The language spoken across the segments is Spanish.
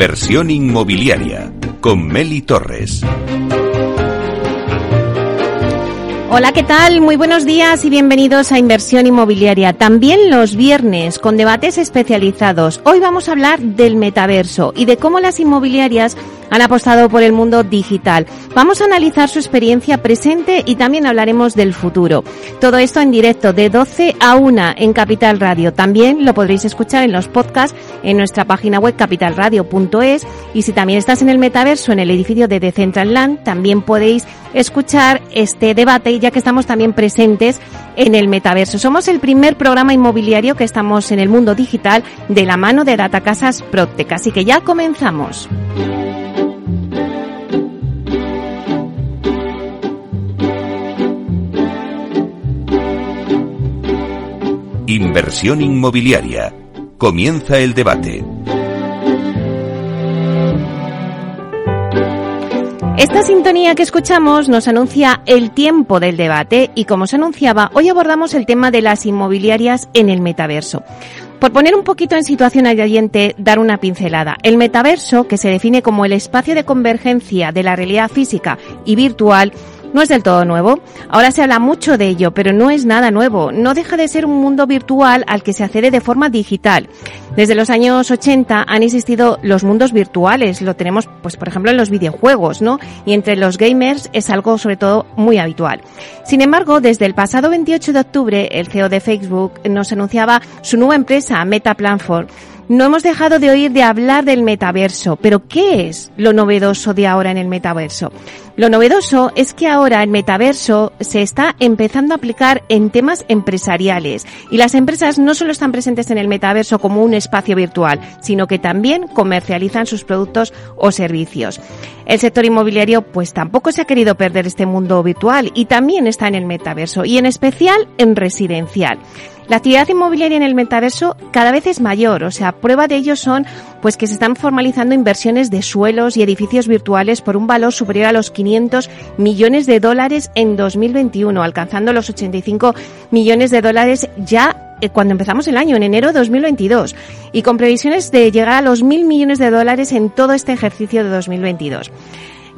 Inversión inmobiliaria con Meli Torres. Hola, ¿qué tal? Muy buenos días y bienvenidos a Inversión Inmobiliaria. También los viernes con debates especializados. Hoy vamos a hablar del metaverso y de cómo las inmobiliarias han apostado por el mundo digital. Vamos a analizar su experiencia presente y también hablaremos del futuro. Todo esto en directo de 12 a 1 en Capital Radio. También lo podréis escuchar en los podcasts en nuestra página web capitalradio.es y si también estás en el metaverso en el edificio de Decentraland, también podéis escuchar este debate ya que estamos también presentes en el metaverso. Somos el primer programa inmobiliario que estamos en el mundo digital de la mano de Datacasas Protec. Así que ya comenzamos. Inversión inmobiliaria. Comienza el debate. Esta sintonía que escuchamos nos anuncia el tiempo del debate y como se anunciaba, hoy abordamos el tema de las inmobiliarias en el metaverso. Por poner un poquito en situación al oyente, dar una pincelada. El metaverso, que se define como el espacio de convergencia de la realidad física y virtual, no es del todo nuevo. Ahora se habla mucho de ello, pero no es nada nuevo. No deja de ser un mundo virtual al que se accede de forma digital. Desde los años 80 han existido los mundos virtuales. Lo tenemos, pues, por ejemplo, en los videojuegos, ¿no? Y entre los gamers es algo, sobre todo, muy habitual. Sin embargo, desde el pasado 28 de octubre, el CEO de Facebook nos anunciaba su nueva empresa, Meta Platform, no hemos dejado de oír de hablar del metaverso, pero ¿qué es lo novedoso de ahora en el metaverso? Lo novedoso es que ahora el metaverso se está empezando a aplicar en temas empresariales y las empresas no solo están presentes en el metaverso como un espacio virtual, sino que también comercializan sus productos o servicios. El sector inmobiliario pues tampoco se ha querido perder este mundo virtual y también está en el metaverso y en especial en residencial. La actividad inmobiliaria en el metaverso cada vez es mayor, o sea, prueba de ello son pues que se están formalizando inversiones de suelos y edificios virtuales por un valor superior a los 500 millones de dólares en 2021, alcanzando los 85 millones de dólares ya eh, cuando empezamos el año, en enero de 2022, y con previsiones de llegar a los mil millones de dólares en todo este ejercicio de 2022.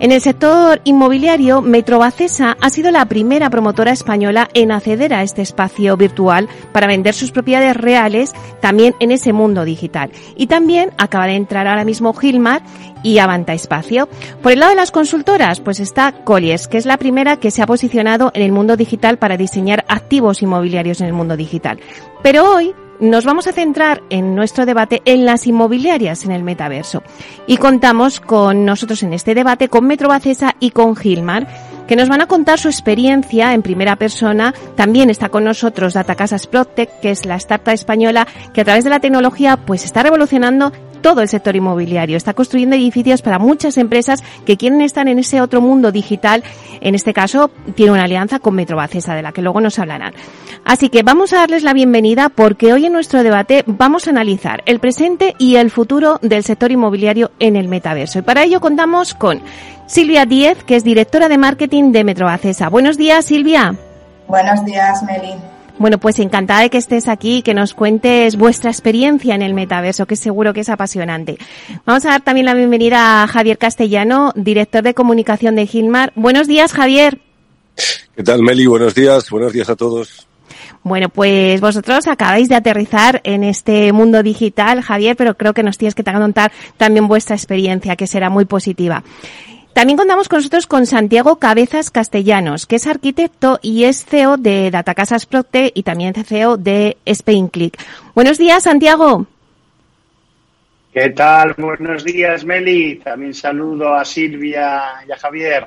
En el sector inmobiliario, Metrobacesa ha sido la primera promotora española en acceder a este espacio virtual para vender sus propiedades reales también en ese mundo digital. Y también acaba de entrar ahora mismo Gilmar y Avanta Espacio. Por el lado de las consultoras, pues está Colliers, que es la primera que se ha posicionado en el mundo digital para diseñar activos inmobiliarios en el mundo digital. Pero hoy nos vamos a centrar en nuestro debate en las inmobiliarias en el metaverso. Y contamos con nosotros en este debate con Metro Bacesa y con Gilmar, que nos van a contar su experiencia en primera persona. También está con nosotros Data Casas que es la startup española que a través de la tecnología pues está revolucionando todo el sector inmobiliario. Está construyendo edificios para muchas empresas que quieren estar en ese otro mundo digital. En este caso, tiene una alianza con Metrobacesa, de la que luego nos hablarán. Así que vamos a darles la bienvenida porque hoy en nuestro debate vamos a analizar el presente y el futuro del sector inmobiliario en el metaverso. Y para ello contamos con Silvia Díez, que es directora de marketing de Metrobacesa. Buenos días, Silvia. Buenos días, Meli. Bueno, pues encantada de que estés aquí y que nos cuentes vuestra experiencia en el metaverso, que seguro que es apasionante. Vamos a dar también la bienvenida a Javier Castellano, director de comunicación de Gilmar. Buenos días, Javier. ¿Qué tal, Meli? Buenos días. Buenos días a todos. Bueno, pues vosotros acabáis de aterrizar en este mundo digital, Javier, pero creo que nos tienes que contar también vuestra experiencia, que será muy positiva. También contamos con nosotros con Santiago Cabezas Castellanos, que es arquitecto y es CEO de Datacasas Procte y también CEO de SpainClick. Buenos días, Santiago. ¿Qué tal? Buenos días, Meli. También saludo a Silvia y a Javier.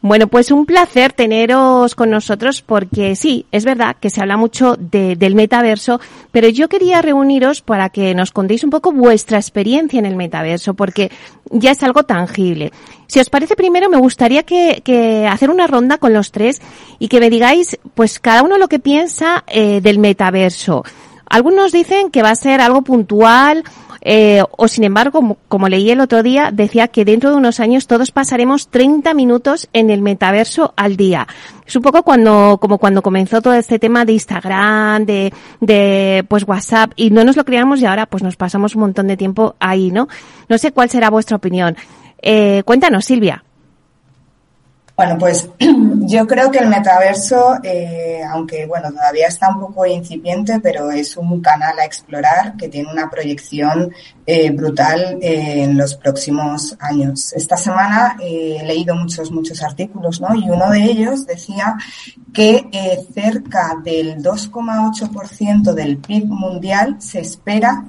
Bueno, pues un placer teneros con nosotros porque sí, es verdad que se habla mucho del metaverso, pero yo quería reuniros para que nos contéis un poco vuestra experiencia en el metaverso porque ya es algo tangible. Si os parece primero, me gustaría que, hacer una ronda con los tres y que me digáis, pues cada uno lo que piensa eh, del metaverso. Algunos dicen que va a ser algo puntual Eh, o sin embargo, como, leí el otro día, decía que dentro de unos años todos pasaremos 30 minutos en el metaverso al día. Es un poco cuando, como cuando comenzó todo este tema de Instagram, de, de pues WhatsApp, y no nos lo creíamos y ahora pues nos pasamos un montón de tiempo ahí, ¿no? No sé cuál será vuestra opinión. Eh, cuéntanos, Silvia. Bueno, pues yo creo que el metaverso, eh, aunque bueno, todavía está un poco incipiente, pero es un canal a explorar que tiene una proyección eh, brutal eh, en los próximos años. Esta semana he leído muchos, muchos artículos, ¿no? Y uno de ellos decía que cerca del 2,8% del PIB mundial se espera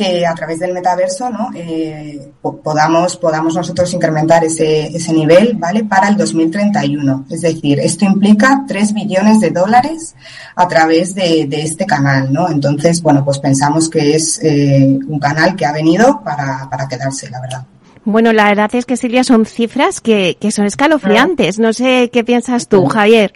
que a través del metaverso ¿no? Eh, podamos, podamos nosotros incrementar ese, ese nivel ¿vale? para el 2031. Es decir, esto implica 3 billones de dólares a través de, este canal. ¿no? Entonces, bueno, pues pensamos que es eh, un canal que ha venido para, para quedarse, la verdad. Bueno, la verdad es que Silvia son cifras que, que son escalofriantes. No sé qué piensas tú, Javier.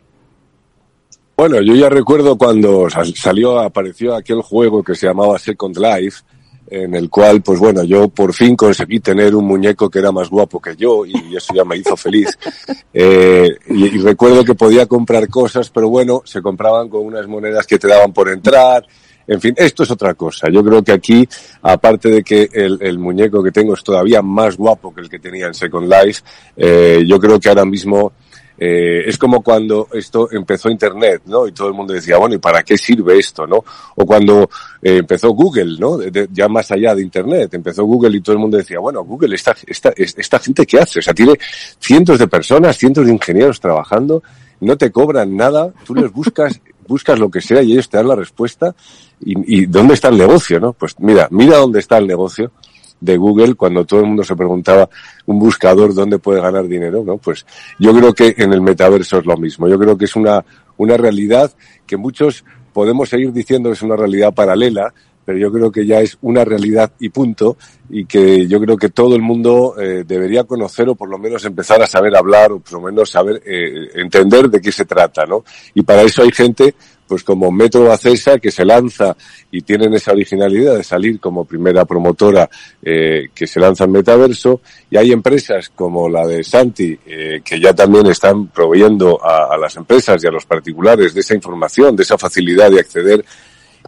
Bueno, yo ya recuerdo cuando salió, apareció aquel juego que se llamaba Second Life, en el cual, pues bueno, yo por fin conseguí tener un muñeco que era más guapo que yo y eso ya me hizo feliz. Eh, y, recuerdo que podía comprar cosas, pero bueno, se compraban con unas monedas que te daban por entrar. En fin, esto es otra cosa. Yo creo que aquí, aparte de que el, el muñeco que tengo es todavía más guapo que el que tenía en Second Life, eh, yo creo que ahora mismo eh, es como cuando esto empezó Internet, ¿no? Y todo el mundo decía, bueno, ¿y para qué sirve esto, no? O cuando eh, empezó Google, ¿no? ya más allá de Internet, empezó Google y todo el mundo decía, bueno, Google, esta, esta, esta gente qué hace? O sea, tiene cientos de personas, cientos de ingenieros trabajando, no te cobran nada, tú les buscas, buscas lo que sea y ellos te dan la respuesta. ¿Y, y dónde está el negocio, no? Pues mira, mira dónde está el negocio de Google cuando todo el mundo se preguntaba un buscador dónde puede ganar dinero, ¿no? Pues yo creo que en el metaverso es lo mismo. Yo creo que es una, una realidad que muchos podemos seguir diciendo que es una realidad paralela, pero yo creo que ya es una realidad y punto, y que yo creo que todo el mundo eh, debería conocer o por lo menos empezar a saber hablar o por lo menos saber eh, entender de qué se trata, ¿no? Y para eso hay gente pues como Método Acesa, que se lanza y tienen esa originalidad de salir como primera promotora eh, que se lanza en metaverso, y hay empresas como la de Santi, eh, que ya también están proveyendo a, a, las empresas y a los particulares de esa información, de esa facilidad de acceder,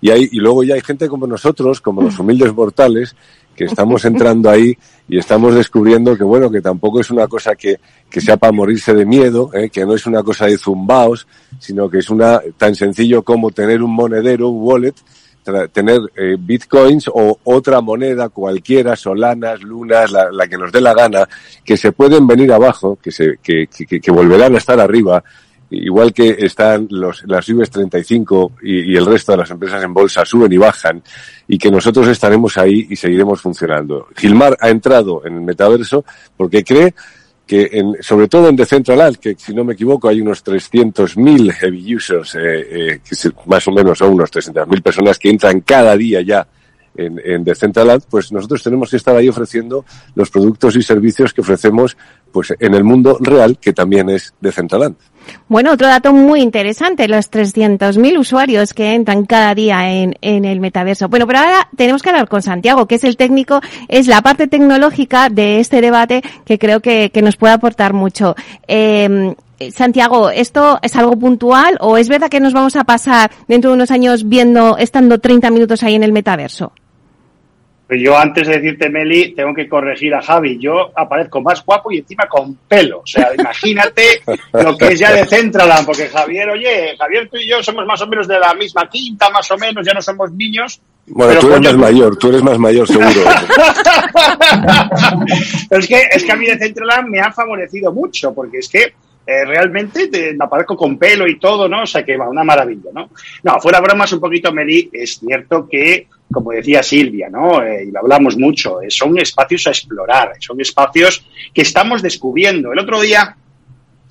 y, hay, y luego ya hay gente como nosotros, como los humildes mortales, que estamos entrando ahí y estamos descubriendo que bueno, que tampoco es una cosa que, que sea para morirse de miedo, ¿eh? que no es una cosa de zumbaos, sino que es una tan sencillo como tener un monedero, un wallet, tener eh, bitcoins o otra moneda cualquiera, solanas, lunas, la, la, que nos dé la gana, que se pueden venir abajo, que, se, que, que, que volverán a estar arriba, igual que están los, las IBEX 35 y, y, el resto de las empresas en bolsa suben y bajan, y que nosotros estaremos ahí y seguiremos funcionando. Gilmar ha entrado en el metaverso porque cree que en, sobre todo en Decentraland, que si no me equivoco hay unos 300.000 heavy users, eh, eh, que más o menos son unos 300.000 personas que entran cada día ya en, en Decentraland, pues nosotros tenemos que estar ahí ofreciendo los productos y servicios que ofrecemos pues en el mundo real, que también es Decentraland. Bueno, otro dato muy interesante, los 300.000 usuarios que entran cada día en, en, el metaverso. Bueno, pero ahora tenemos que hablar con Santiago, que es el técnico, es la parte tecnológica de este debate que creo que, que nos puede aportar mucho. Eh, Santiago, ¿esto es algo puntual o es verdad que nos vamos a pasar dentro de unos años viendo, estando 30 minutos ahí en el metaverso? Pues yo antes de decirte, Meli, tengo que corregir a Javi. Yo aparezco más guapo y encima con pelo. O sea, imagínate lo que es ya de Centraland, porque Javier, oye, Javier, tú y yo somos más o menos de la misma quinta, más o menos, ya no somos niños. Bueno, pero tú eres coño, más mayor, tú eres más mayor seguro. pero es que, es que a mí de Centraland me ha favorecido mucho, porque es que eh, realmente te, me aparezco con pelo y todo, ¿no? O sea que va, una maravilla, ¿no? No, fuera bromas un poquito, Meli, es cierto que como decía Silvia, ¿no? Eh, y lo hablamos mucho, eh, son espacios a explorar, son espacios que estamos descubriendo. El otro día,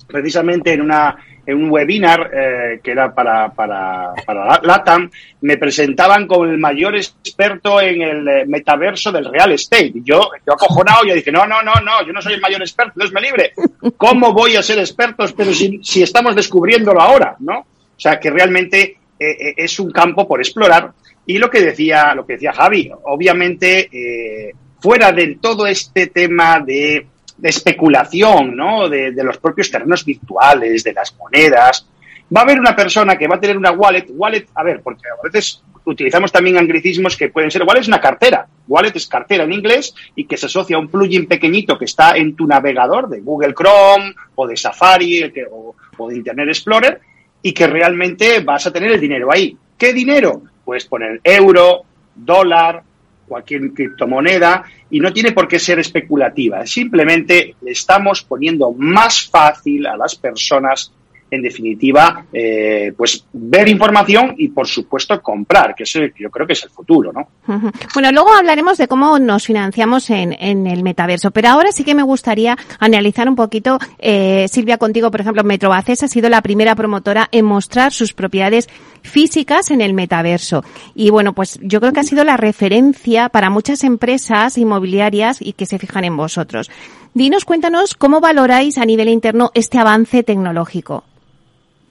precisamente en una en un webinar eh, que era para, para, para LATAM, me presentaban como el mayor experto en el eh, metaverso del real estate. Yo, yo acojonado, yo dije, no, no, no, no, yo no soy el mayor experto, Dios me libre. ¿Cómo voy a ser experto? Pero si, si estamos descubriéndolo ahora, ¿no? O sea, que realmente eh, es un campo por explorar Y lo que decía, lo que decía Javi, obviamente, eh, fuera de todo este tema de, especulación, ¿no? De, de, los propios terrenos virtuales, de las monedas, va a haber una persona que va a tener una wallet, wallet, a ver, porque a veces utilizamos también anglicismos que pueden ser, wallet es una cartera, wallet es cartera en inglés y que se asocia a un plugin pequeñito que está en tu navegador de Google Chrome o de Safari o, o de Internet Explorer y que realmente vas a tener el dinero ahí. ¿Qué dinero? Puedes poner euro, dólar, cualquier criptomoneda y no tiene por qué ser especulativa. Simplemente le estamos poniendo más fácil a las personas en definitiva, eh, pues ver información y, por supuesto, comprar, que eso yo creo que es el futuro, ¿no? Bueno, luego hablaremos de cómo nos financiamos en, en el metaverso, pero ahora sí que me gustaría analizar un poquito, eh, Silvia, contigo, por ejemplo, Metrobaces ha sido la primera promotora en mostrar sus propiedades físicas en el metaverso. Y bueno, pues yo creo que ha sido la referencia para muchas empresas inmobiliarias y que se fijan en vosotros. Dinos, cuéntanos cómo valoráis a nivel interno este avance tecnológico.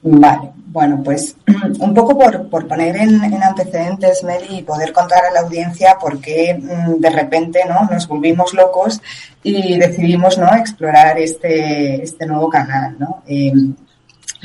Vale, bueno, pues un poco por, por poner en, en, antecedentes, Meli, y poder contar a la audiencia por qué mm, de repente ¿no? nos volvimos locos y decidimos ¿no? explorar este, este nuevo canal. ¿no? Eh,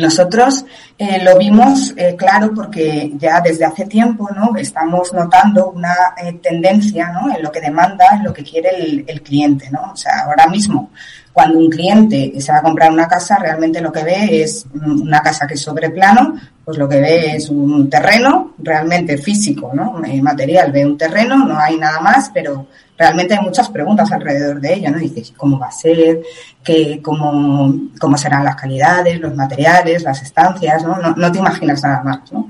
nosotros eh, lo vimos eh, claro porque ya desde hace tiempo ¿no? estamos notando una eh, tendencia ¿no? en lo que demanda, en lo que quiere el, el, cliente. ¿no? O sea, ahora mismo, cuando un cliente se va a comprar una casa, realmente lo que ve es una casa que es sobre plano, pues lo que ve es un terreno realmente físico, ¿no? material, ve un terreno, no hay nada más, pero realmente hay muchas preguntas alrededor de ello, ¿no? Dices, ¿cómo va a ser? ¿Qué, cómo, ¿Cómo serán las calidades, los materiales, las estancias? ¿no? No, no te imaginas nada más, ¿no?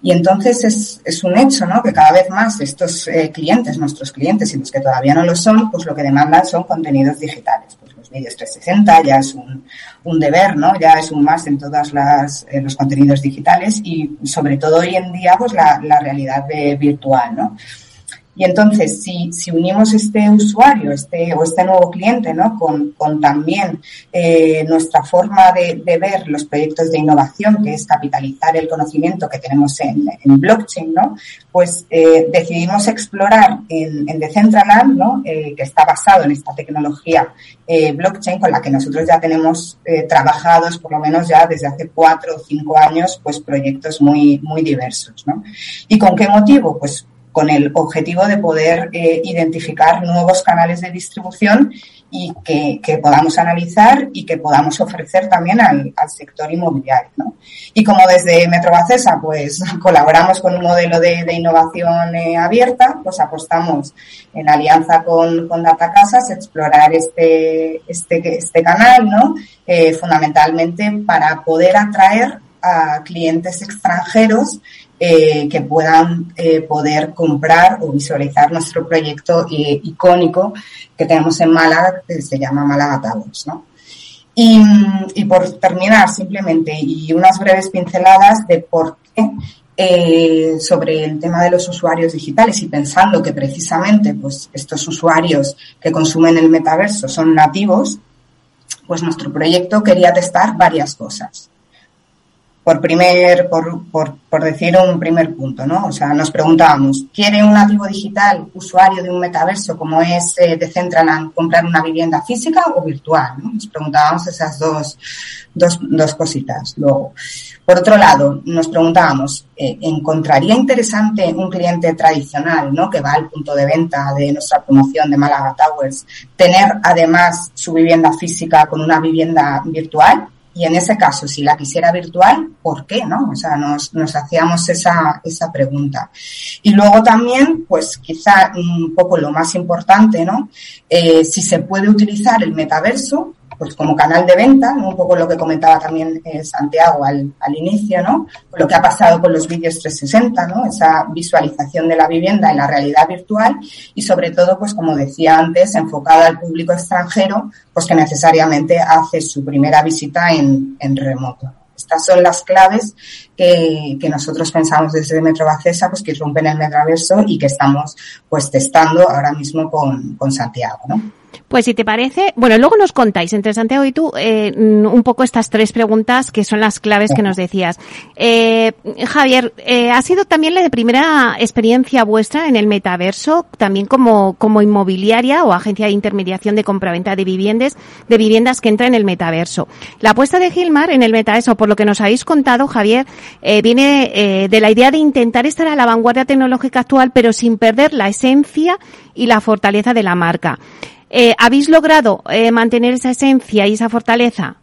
Y entonces es, es un hecho, ¿no? Que cada vez más estos eh, clientes, nuestros clientes y los que todavía no lo son, pues lo que demandan son contenidos digitales. Pues los vídeos 360 ya es un, un deber, ¿no? Ya es un más en todos eh, los contenidos digitales y sobre todo hoy en día, pues la, la realidad de, virtual, ¿no? Y entonces, si, si unimos este usuario este, o este nuevo cliente ¿no? con, con también eh, nuestra forma de, ver los proyectos de innovación, que es capitalizar el conocimiento que tenemos en, blockchain, ¿no? pues eh, decidimos explorar en, en Decentraland, ¿no? Eh, que está basado en esta tecnología blockchain con la que nosotros ya tenemos trabajados, por lo menos ya desde hace cuatro o cinco años, pues proyectos muy, muy diversos. ¿no? ¿Y con qué motivo? Pues con el objetivo de poder eh, identificar nuevos canales de distribución y que, podamos analizar y que podamos ofrecer también al, sector inmobiliario. ¿no? Y como desde Metrobacesa pues colaboramos con un modelo de, de innovación eh, abierta, pues apostamos en alianza con, con Data Casas explorar este, este, este canal, ¿no? Eh, fundamentalmente para poder atraer a clientes extranjeros eh, que puedan eh, poder comprar o visualizar nuestro proyecto eh, icónico que tenemos en Málaga, que se llama Málaga Towers, ¿no? Y, y, por terminar, simplemente, y unas breves pinceladas de por qué sobre el tema de los usuarios digitales y pensando que precisamente pues, estos usuarios que consumen el metaverso son nativos, pues nuestro proyecto quería testar varias cosas por primer, por, por, por, decir un primer punto, ¿no? O sea, nos preguntábamos, ¿quiere un nativo digital, usuario de un metaverso como es eh, Decentraland, comprar una vivienda física o virtual? ¿no? Nos preguntábamos esas dos, dos, dos cositas. Luego, por otro lado, nos preguntábamos, eh, ¿encontraría interesante un cliente tradicional, ¿no? Que va al punto de venta de nuestra promoción de Málaga Towers, tener además su vivienda física con una vivienda virtual? Y en ese caso, si la quisiera virtual, ¿por qué? ¿No? O sea, nos, nos hacíamos esa, esa pregunta. Y luego también, pues quizá un poco lo más importante, ¿no? Eh, si se puede utilizar el metaverso pues como canal de venta, un poco lo que comentaba también eh, Santiago al, al, inicio, ¿no? Lo que ha pasado con los vídeos 360, ¿no? Esa visualización de la vivienda en la realidad virtual y sobre todo, pues como decía antes, enfocada al público extranjero, pues que necesariamente hace su primera visita en, en remoto. Estas son las claves que, que nosotros pensamos desde Metro Bacesa, pues que rompen el metaverso y que estamos pues testando ahora mismo con, con Santiago, ¿no? Pues si te parece, bueno, luego nos contáis entre Santiago y tú eh, un poco estas tres preguntas que son las claves que nos decías. Eh, Javier, eh, ha sido también la primera experiencia vuestra en el metaverso, también como, como inmobiliaria o agencia de intermediación de compraventa de viviendas, de viviendas que entra en el metaverso. La apuesta de Gilmar en el metaverso, por lo que nos habéis contado, Javier, eh, viene de la idea de intentar estar a la vanguardia tecnológica actual, pero sin perder la esencia y la fortaleza de la marca. Eh, ¿Habéis logrado eh, mantener esa esencia y esa fortaleza?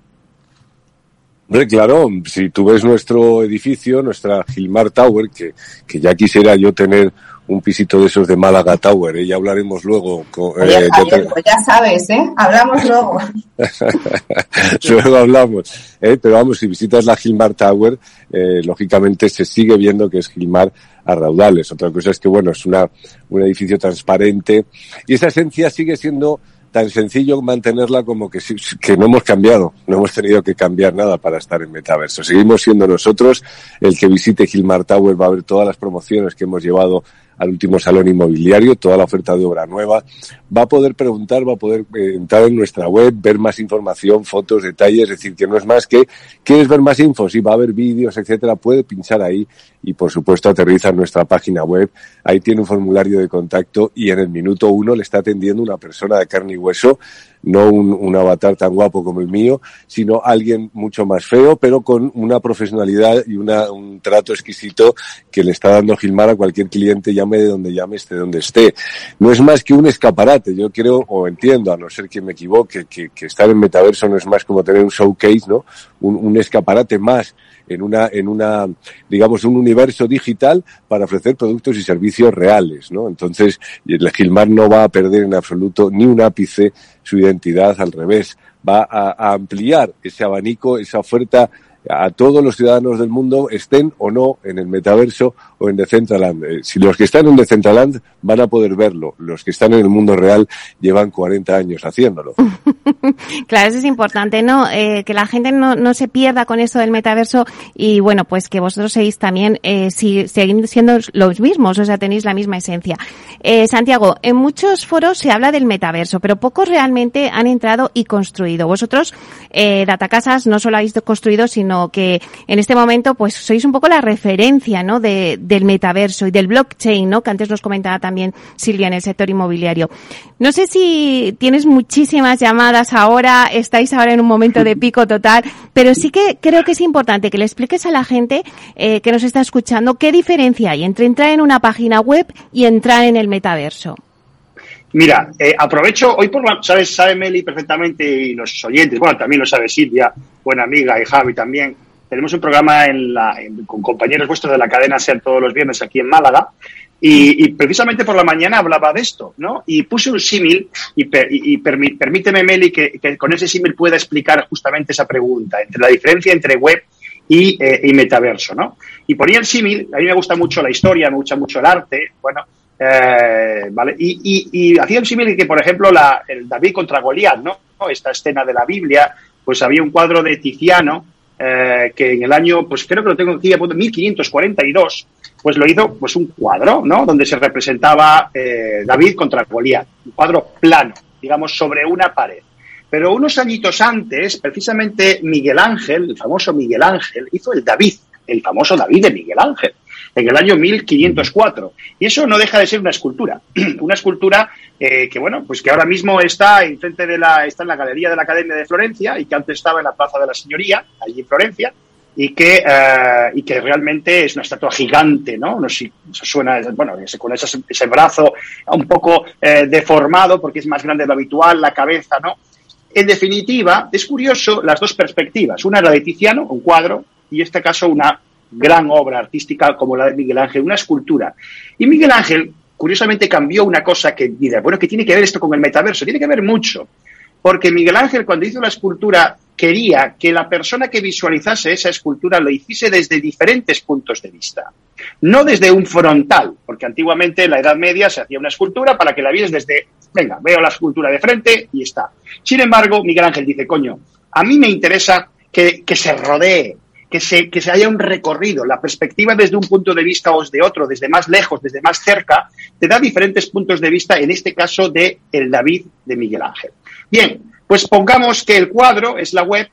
Claro, si tú ves nuestro edificio, nuestra Gilmar Tower, que, que ya quisiera yo tener un pisito de esos de Málaga Tower, ¿eh? ya hablaremos luego. Con, Oye, eh, Javier, pues ya sabes, ¿eh? Hablamos luego. luego hablamos. ¿eh? Pero vamos, si visitas la Gilmar Tower, eh, lógicamente se sigue viendo que es Gilmar a raudales. Otra cosa es que, bueno, es una, un edificio transparente y esa esencia sigue siendo tan sencillo mantenerla como que, que no hemos cambiado, no hemos tenido que cambiar nada para estar en metaverso. Seguimos siendo nosotros. El que visite Gilmar Tower va a ver todas las promociones que hemos llevado al último salón inmobiliario, toda la oferta de obra nueva. Va a poder preguntar, va a poder eh, entrar en nuestra web, ver más información, fotos, detalles, es decir, que no es más que, ¿quieres ver más info? Si va a haber vídeos, etcétera, puede pinchar ahí y por supuesto aterriza en nuestra página web. Ahí tiene un formulario de contacto y en el minuto uno le está atendiendo una persona de carne y hueso no un, avatar tan guapo como el mío, sino alguien mucho más feo, pero con una profesionalidad y una, un trato exquisito que le está dando Gilmar a cualquier cliente, llame de donde llame, esté donde esté. No es más que un escaparate, yo creo, o entiendo, a no ser que me equivoque, que, estar en metaverso no es más como tener un showcase, ¿no? Un escaparate más en una, en una, digamos, un universo digital para ofrecer productos y servicios reales, ¿no? Entonces, el Gilmar no va a perder en absoluto ni un ápice su identidad, al revés, va a, a ampliar ese abanico, esa oferta a todos los ciudadanos del mundo, estén o no en el metaverso o en Decentraland. Eh, si los que están en Decentraland van a poder verlo, los que están en el mundo real llevan 40 años haciéndolo. claro, eso es importante, ¿no? Eh, que la gente no, no se pierda con eso del metaverso y bueno, pues que vosotros seguís también, eh, si, seguís siendo los mismos, o sea, tenéis la misma esencia. Eh, Santiago, en muchos foros se habla del metaverso, pero pocos realmente han entrado y construido. Vosotros, eh, Datacasas, no solo habéis construido, sino que en este momento pues sois un poco la referencia ¿no? de, del metaverso y del blockchain, ¿no? que antes nos comentaba también Silvia en el sector inmobiliario. No sé si tienes muchísimas llamadas ahora, estáis ahora en un momento de pico total, pero sí que creo que es importante que le expliques a la gente eh, que nos está escuchando qué diferencia hay entre entrar en una página web y entrar en el metaverso. Mira, eh, aprovecho, hoy por la, sabes, sabe Meli perfectamente y los oyentes, bueno, también lo sabe Silvia, buena amiga, y Javi también. Tenemos un programa en la, con compañeros vuestros de la cadena SER todos los viernes aquí en Málaga. Y, precisamente por la mañana hablaba de esto, ¿no? Y puse un símil y, per, y, y permí, permíteme, Meli, que, que con ese símil pueda explicar justamente esa pregunta, entre la diferencia entre web y, eh, y metaverso, ¿no? Y ponía el símil, a mí me gusta mucho la historia, me gusta mucho el arte, bueno, eh. Y, y, y hacía el símil que, por ejemplo, la, el David contra Goliat, ¿no? Esta escena de la Biblia, pues había un cuadro de Tiziano eh, que en el año, pues creo que lo tengo aquí, 1542, pues lo hizo pues un cuadro, ¿no? Donde se representaba eh, David contra Goliat, un cuadro plano, digamos, sobre una pared. Pero unos añitos antes, precisamente Miguel Ángel, el famoso Miguel Ángel, hizo el David, el famoso David de Miguel Ángel en el año 1504. Y eso no deja de ser una escultura. una escultura eh, que, bueno, pues que ahora mismo está en frente de la, está en la Galería de la Academia de Florencia y que antes estaba en la Plaza de la Señoría, allí en Florencia, y que, eh, y que realmente es una estatua gigante, ¿no? No sé si suena, bueno, con ese, ese brazo un poco eh, deformado porque es más grande de lo habitual, la cabeza, ¿no? En definitiva, es curioso las dos perspectivas. Una era de Tiziano, un cuadro, y en este caso una gran obra artística como la de Miguel Ángel, una escultura. Y Miguel Ángel, curiosamente, cambió una cosa que, mira, bueno, que tiene que ver esto con el metaverso, tiene que ver mucho. Porque Miguel Ángel, cuando hizo la escultura, quería que la persona que visualizase esa escultura lo hiciese desde diferentes puntos de vista. No desde un frontal, porque antiguamente en la Edad Media se hacía una escultura para que la vieras desde, venga, veo la escultura de frente y está. Sin embargo, Miguel Ángel dice, coño, a mí me interesa que, que se rodee, que se, que se haya un recorrido. La perspectiva desde un punto de vista o desde otro, desde más lejos, desde más cerca, te da diferentes puntos de vista, en este caso de el David de Miguel Ángel. Bien, pues pongamos que el cuadro es la web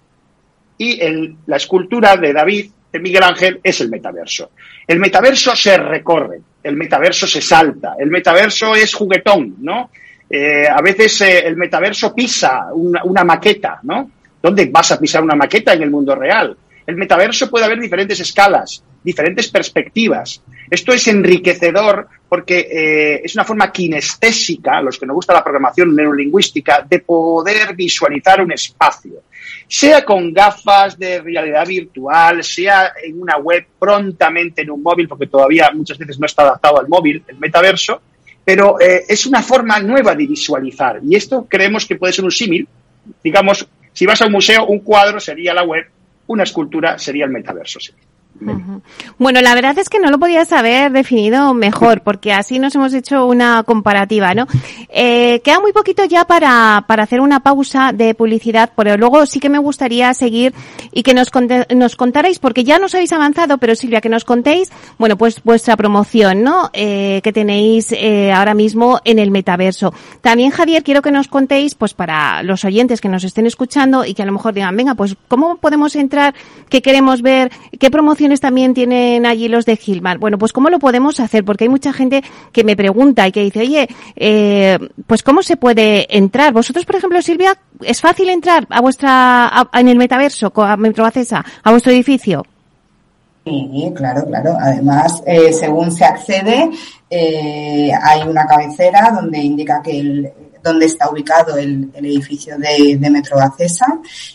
y el, la escultura de David de Miguel Ángel es el metaverso. El metaverso se recorre, el metaverso se salta, el metaverso es juguetón, ¿no? Eh, a veces eh, el metaverso pisa una, una, maqueta, ¿no? ¿Dónde vas a pisar una maqueta en el mundo real? El metaverso puede haber diferentes escalas, diferentes perspectivas. Esto es enriquecedor porque eh, es una forma kinestésica, a los que nos gusta la programación neurolingüística, de poder visualizar un espacio. Sea con gafas de realidad virtual, sea en una web prontamente en un móvil, porque todavía muchas veces no está adaptado al móvil, el metaverso, pero eh, es una forma nueva de visualizar. Y esto creemos que puede ser un símil. Digamos, si vas a un museo, un cuadro sería la web, una escultura sería el metaverso. Sí. Bueno, la verdad es que no lo podías haber definido mejor, porque así nos hemos hecho una comparativa, ¿no? Eh, queda muy poquito ya para, para hacer una pausa de publicidad, pero luego sí que me gustaría seguir y que nos, nos contarais, porque ya nos habéis avanzado, pero Silvia, que nos contéis, bueno, pues vuestra promoción, ¿no? Eh, que tenéis eh, ahora mismo en el metaverso. También, Javier, quiero que nos contéis, pues para los oyentes que nos estén escuchando y que a lo mejor digan, venga, pues, ¿cómo podemos entrar? ¿Qué queremos ver? ¿Qué promoción también tienen allí los de Gilman? Bueno, pues ¿cómo lo podemos hacer? Porque hay mucha gente que me pregunta y que dice, oye, eh, pues ¿cómo se puede entrar? Vosotros, por ejemplo, Silvia, ¿es fácil entrar a vuestra, a, en el metaverso, a Metrobacesa, a vuestro edificio? Sí, claro, claro. Además, eh, según se accede, eh, hay una cabecera donde indica que el, donde está ubicado el, el edificio de, de, Metro Acesa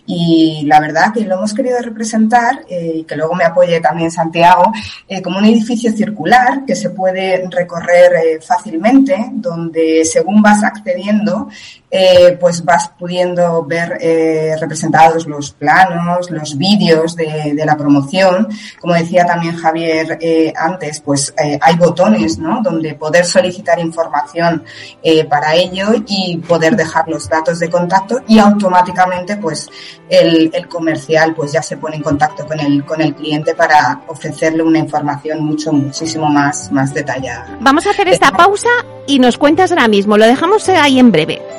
y la verdad que lo hemos querido representar eh, y que luego me apoye también Santiago eh, como un edificio circular que se puede recorrer eh, fácilmente donde según vas accediendo eh, pues vas pudiendo ver eh, representados los planos, los vídeos de, de, la promoción. Como decía también Javier eh, antes, pues eh, hay botones, ¿no? Donde poder solicitar información eh, para ello y poder dejar los datos de contacto y automáticamente, pues el, el, comercial, pues ya se pone en contacto con el con el cliente para ofrecerle una información mucho muchísimo más más detallada. Vamos a hacer esta pausa y nos cuentas ahora mismo. Lo dejamos ahí en breve.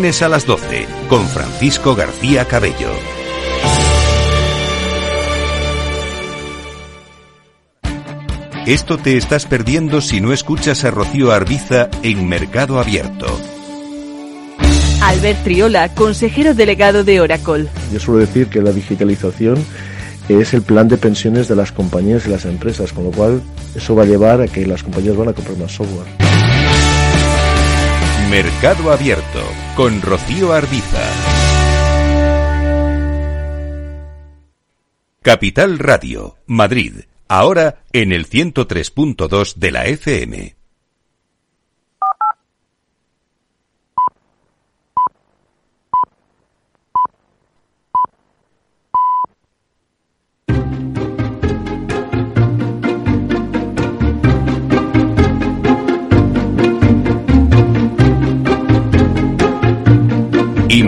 a las 12, con Francisco García Cabello. Esto te estás perdiendo si no escuchas a Rocío Arbiza en Mercado Abierto. Albert Triola, consejero delegado de Oracle. Yo suelo decir que la digitalización es el plan de pensiones de las compañías y las empresas, con lo cual eso va a llevar a que las compañías van a comprar más software. Mercado Abierto con Rocío Arbiza. Capital Radio, Madrid, ahora en el 103.2 de la FM.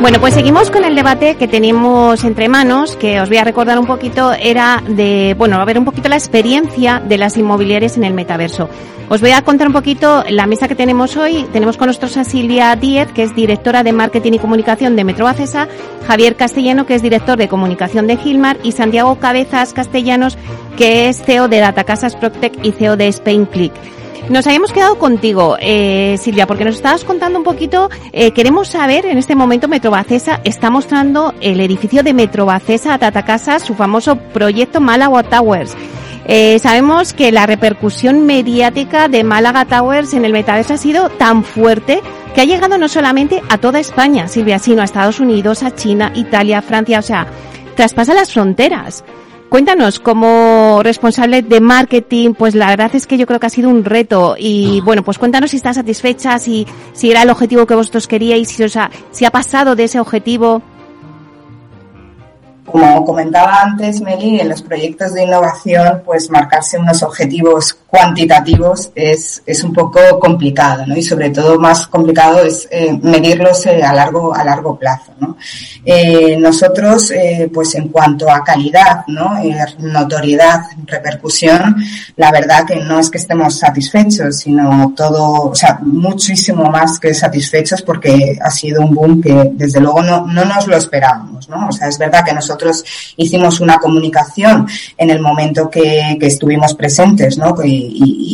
Bueno, pues seguimos con el debate que tenemos entre manos, que os voy a recordar un poquito, era de, bueno, a ver un poquito la experiencia de las inmobiliarias en el metaverso. Os voy a contar un poquito la mesa que tenemos hoy. Tenemos con nosotros a Silvia Díez, que es directora de Marketing y Comunicación de Metro Bacesa, Javier Castellano, que es director de Comunicación de Gilmar, y Santiago Cabezas Castellanos, que es CEO de Datacasas Proctec y CEO de Spain Click. Nos habíamos quedado contigo, eh, Silvia, porque nos estabas contando un poquito. Eh, queremos saber, en este momento, Metrobacesa está mostrando el edificio de Metrobacesa a Tatacasa, su famoso proyecto Málaga Towers. Eh, sabemos que la repercusión mediática de Málaga Towers en el metaverso ha sido tan fuerte que ha llegado no solamente a toda España, Silvia, sino a Estados Unidos, a China, Italia, Francia, o sea, traspasa las fronteras. Cuéntanos, como responsable de marketing, pues la verdad es que yo creo que ha sido un reto y bueno, pues cuéntanos si está satisfecha, si, si era el objetivo que vosotros queríais, si, o sea, si ha pasado de ese objetivo. Como comentaba antes, Meli, en los proyectos de innovación, pues marcarse unos objetivos cuantitativos es, es un poco complicado, ¿no? Y sobre todo más complicado es eh, medirlos eh, a largo a largo plazo, ¿no? Eh, nosotros, eh, pues en cuanto a calidad, ¿no? Notoriedad, repercusión, la verdad que no es que estemos satisfechos, sino todo, o sea, muchísimo más que satisfechos porque ha sido un boom que desde luego no, no nos lo esperábamos, ¿no? O sea, es verdad que nosotros hicimos una comunicación en el momento que, estuvimos presentes, ¿no? Y,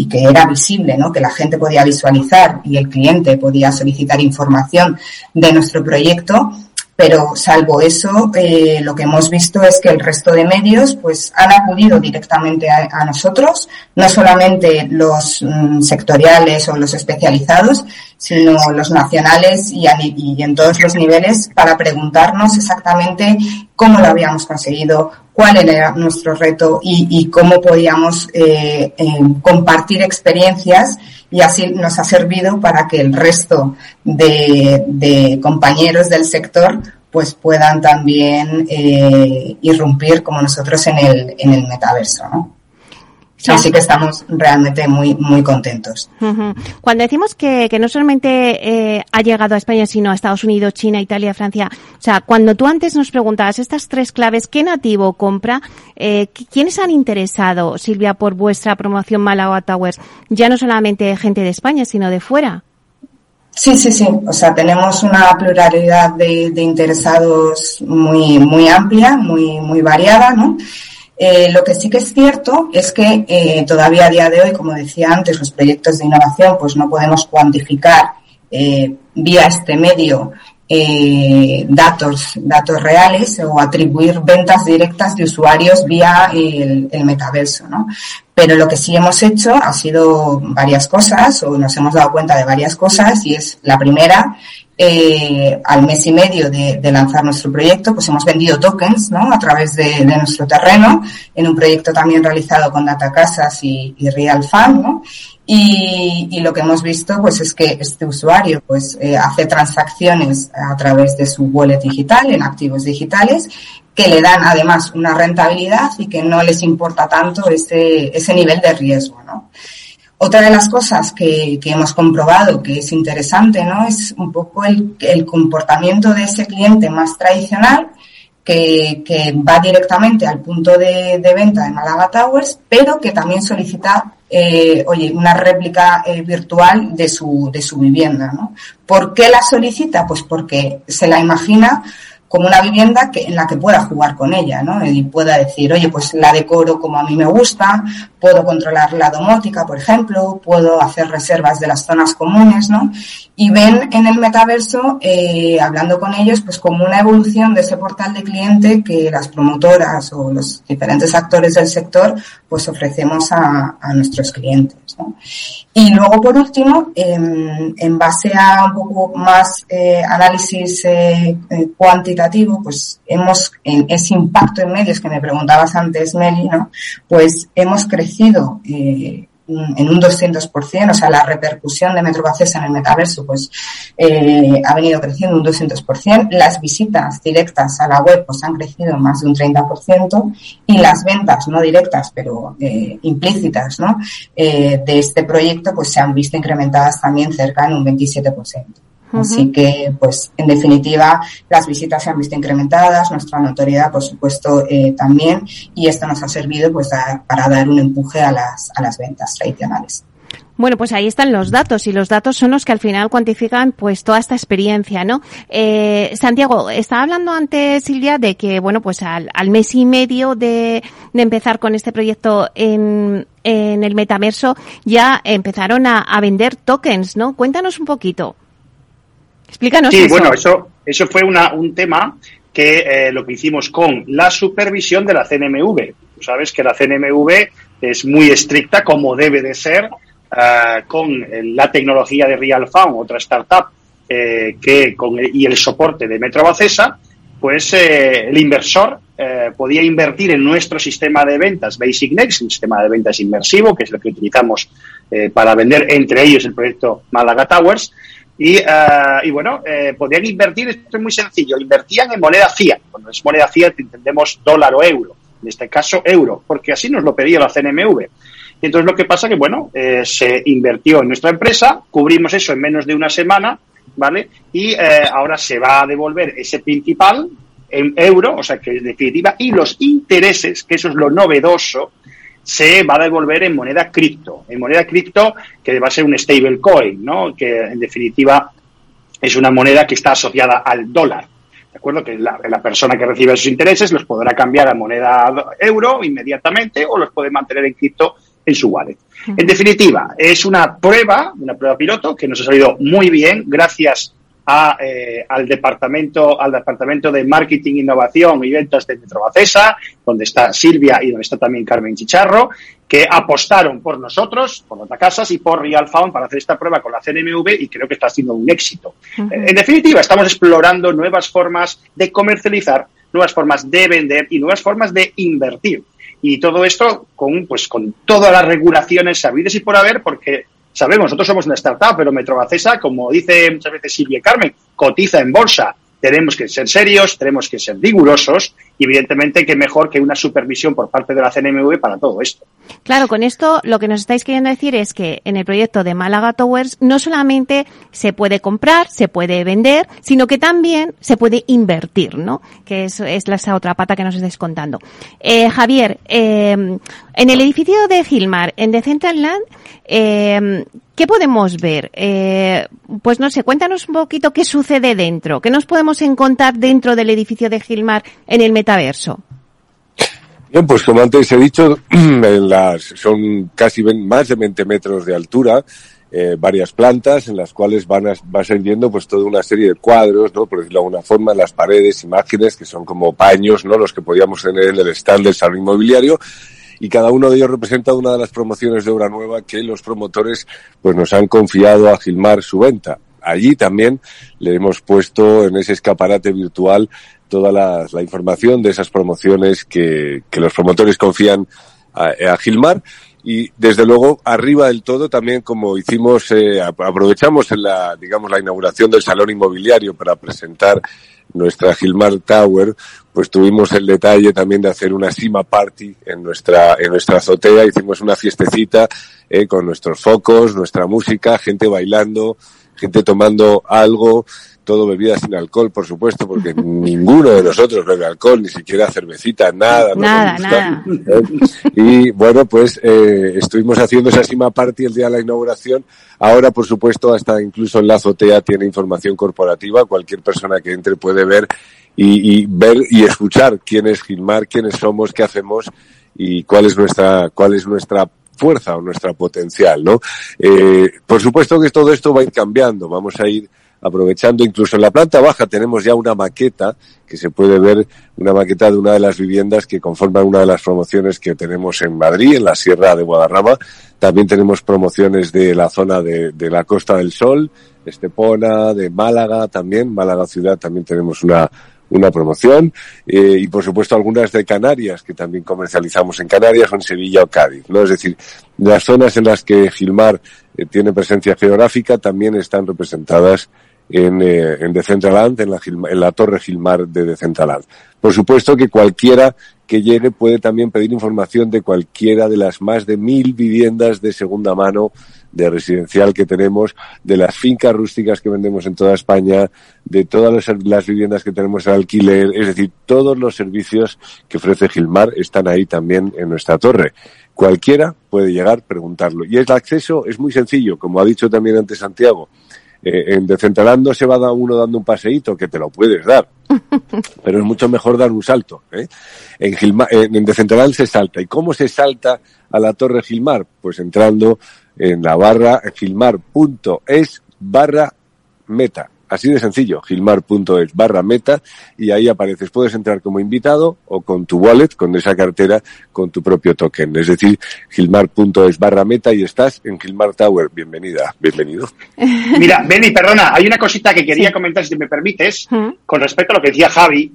que era visible, ¿no? Que la gente podía visualizar y el cliente podía solicitar información de nuestro proyecto pero salvo eso, eh, lo que hemos visto es que el resto de medios pues han acudido directamente a, nosotros, no solamente los mm, sectoriales o los especializados, sino los nacionales y, en todos los niveles para preguntarnos exactamente cómo lo habíamos conseguido, cuál era nuestro reto y, cómo podíamos eh, eh, compartir experiencias y así nos ha servido para que el resto de, compañeros del sector pues puedan también eh, irrumpir como nosotros en el, en el metaverso. Así que estamos realmente muy, muy contentos. Cuando decimos que, que no solamente eh, ha llegado a España, sino a Estados Unidos, China, Italia, Francia, o sea, cuando tú antes nos preguntabas estas tres claves, ¿qué nativo compra? Eh, ¿Quiénes han interesado, Silvia, por vuestra promoción Malaga Towers? Ya no solamente gente de España, sino de fuera. Sí, sí, sí. O sea, tenemos una pluralidad de, de interesados muy, muy amplia, muy, muy variada, ¿no? Eh, lo que sí que es cierto es que eh, todavía a día de hoy, como decía antes, los proyectos de innovación pues no podemos cuantificar eh, vía este medio datos, datos reales o atribuir ventas directas de usuarios vía el, el, metaverso, ¿no? Pero lo que sí hemos hecho ha sido varias cosas o nos hemos dado cuenta de varias cosas y es la primera eh, al mes y medio de, lanzar nuestro proyecto, pues hemos vendido tokens, ¿no? A través de, nuestro terreno, en un proyecto también realizado con Data Casas y, Real Fund, ¿no? Y, lo que hemos visto, pues es que este usuario, pues, eh, hace transacciones a través de su wallet digital, en activos digitales, que le dan además una rentabilidad y que no les importa tanto ese, ese nivel de riesgo, ¿no? Otra de las cosas que, hemos comprobado que es interesante, ¿no? Es un poco el, comportamiento de ese cliente más tradicional que, va directamente al punto de, venta de Malaga Towers, pero que también solicita, eh, oye, una réplica eh, virtual de su, de su vivienda, ¿no? ¿Por qué la solicita? Pues porque se la imagina como una vivienda que, en la que pueda jugar con ella, ¿no? Y pueda decir, oye, pues la decoro como a mí me gusta, puedo controlar la domótica, por ejemplo, puedo hacer reservas de las zonas comunes, ¿no? Y ven en el metaverso, eh, hablando con ellos, pues como una evolución de ese portal de cliente que las promotoras o los diferentes actores del sector, pues ofrecemos a, nuestros clientes. Y luego, por último, en base a un poco más eh, análisis eh, eh, cuantitativo, pues hemos, en ese impacto en medios que me preguntabas antes, Meli, ¿no? Pues hemos crecido en un 200%, o sea, la repercusión de Metro en el metaverso, pues eh, ha venido creciendo un 200%. Las visitas directas a la web, pues han crecido más de un 30%. Y las ventas, no directas, pero eh, implícitas, ¿no? Eh, de este proyecto, pues se han visto incrementadas también cerca en un 27%. Así que, pues, en definitiva, las visitas se han visto incrementadas, nuestra notoriedad, por supuesto, eh, también, y esto nos ha servido, pues, a, para dar un empuje a las, a las ventas tradicionales. Bueno, pues ahí están los datos y los datos son los que al final cuantifican pues toda esta experiencia, ¿no? Eh, Santiago, estaba hablando antes Silvia de que, bueno, pues al, al mes y medio de, de, empezar con este proyecto en, en el metaverso ya empezaron a, a vender tokens, ¿no? Cuéntanos un poquito. Explícanos. Sí, eso. bueno, eso, eso fue una, un tema que eh, lo que hicimos con la supervisión de la CNMV. Tú sabes que la CNMV es muy estricta, como debe de ser, uh, con la tecnología de Real Found, otra startup, eh, que con el, y el soporte de Metro Bacesa, pues eh, el inversor podía invertir en nuestro sistema de ventas Basic Next, un sistema de ventas inmersivo, que es lo que utilizamos para vender entre ellos el proyecto Málaga Towers, y, uh, y bueno, eh, podían invertir, esto es muy sencillo, invertían en moneda fiat. Cuando es moneda fiat entendemos dólar o euro, en este caso euro, porque así nos lo pedía la CNMV. Entonces lo que pasa que, bueno, eh, se invirtió en nuestra empresa, cubrimos eso en menos de una semana, ¿vale? Y eh, ahora se va a devolver ese principal en euro, o sea que en definitiva, y los intereses, que eso es lo novedoso, se va a devolver en moneda cripto, en moneda cripto que va a ser un stable coin, ¿no? Que en definitiva es una moneda que está asociada al dólar. ¿De acuerdo? Que la, la persona que recibe esos intereses los podrá cambiar a moneda euro inmediatamente o los puede mantener en cripto en su wallet. En definitiva, es una prueba, una prueba piloto que nos ha salido muy bien gracias a, eh, al departamento al departamento de marketing, innovación y ventas de Metrobacesa, donde está Silvia y donde está también Carmen Chicharro, que apostaron por nosotros, por Casas y por Real Found para hacer esta prueba con la CNMV y creo que está siendo un éxito. Uh -huh. En definitiva, estamos explorando nuevas formas de comercializar, nuevas formas de vender y nuevas formas de invertir. Y todo esto con, pues, con todas las regulaciones sabidas y por haber, porque sabemos, nosotros somos una startup, pero Metrobacesa, como dice muchas veces Silvia Carmen, cotiza en bolsa. Tenemos que ser serios, tenemos que ser rigurosos y evidentemente que mejor que una supervisión por parte de la CNMV para todo esto. Claro, con esto lo que nos estáis queriendo decir es que en el proyecto de Málaga Towers no solamente se puede comprar, se puede vender, sino que también se puede invertir, ¿no? Que es, es esa otra pata que nos estáis contando. Eh, Javier, eh, en el edificio de Gilmar, en Decentraland, eh, ¿qué podemos ver? Eh, pues no sé, cuéntanos un poquito qué sucede dentro, qué nos podemos encontrar dentro del edificio de Gilmar en el metaverso. Bien, pues como antes he dicho, en las, son casi más de 20 metros de altura, eh, varias plantas en las cuales van a, vas a viendo pues toda una serie de cuadros, ¿no? Por decirlo de alguna forma, en las paredes, imágenes que son como paños, ¿no? Los que podíamos tener en el stand del salón inmobiliario y cada uno de ellos representa una de las promociones de obra nueva que los promotores pues nos han confiado a Gilmar su venta. Allí también le hemos puesto en ese escaparate virtual toda la, información de esas promociones que, que los promotores confían a, a, Gilmar. Y desde luego arriba del todo también como hicimos eh, aprovechamos en la digamos la inauguración del salón inmobiliario para presentar nuestra Gilmar Tower, pues tuvimos el detalle también de hacer una Sima Party en nuestra, en nuestra azotea, hicimos una fiestecita eh, con nuestros focos, nuestra música, gente bailando, gente tomando algo, todo bebida sin alcohol, por supuesto, porque ninguno de nosotros bebe alcohol, ni siquiera cervecita, nada. Nada, no nada. Y bueno, pues eh, estuvimos haciendo esa Sima Party el día de la inauguración. Ahora, por supuesto, hasta incluso en la azotea tiene información corporativa. Cualquier persona que entre puede ver y, ver y escuchar quién es Gilmar, quiénes somos, qué hacemos y cuál es nuestra, cuál es nuestra fuerza o nuestra potencial, ¿no? Eh, por supuesto que todo esto va a ir cambiando, vamos a ir aprovechando incluso en la planta baja tenemos ya una maqueta que se puede ver una maqueta de una de las viviendas que conforman una de las promociones que tenemos en Madrid, en la Sierra de Guadarrama. También tenemos promociones de la zona de, de la Costa del Sol, Estepona, de Málaga también, Málaga ciudad también tenemos una, una promoción eh, y por supuesto algunas de Canarias que también comercializamos en Canarias o en Sevilla o Cádiz, ¿no? Es decir, las zonas en las que Gilmar eh, tiene presencia geográfica también están representadas en, eh, en Decentraland, en la, en la Torre Gilmar de Decentraland. Por supuesto que cualquiera que llegue puede también pedir información de cualquiera de las más de mil viviendas de segunda mano de residencial que tenemos, de las fincas rústicas que vendemos en toda España, de todas las viviendas que tenemos al alquiler, es decir, todos los servicios que ofrece Gilmar están ahí también en nuestra torre. Cualquiera puede llegar, preguntarlo. Y el acceso es muy sencillo, como ha dicho también antes Santiago. Eh, en Decentralando se va a uno dando un paseíto que te lo puedes dar, pero es mucho mejor dar un salto. ¿eh? En, Gilmar, en Decentraland se salta. ¿Y cómo se salta a la Torre Gilmar? Pues entrando en la barra gilmar.es barra meta. Así de sencillo, gilmar.es barra meta y ahí apareces. Puedes entrar como invitado o con tu wallet, con esa cartera, con tu propio token. Es decir, gilmar.es barra meta y estás en Gilmar Tower. Bienvenida, bienvenido. Mira, Beni, perdona, hay una cosita que quería comentar, si me permites, con respecto a lo que decía Javi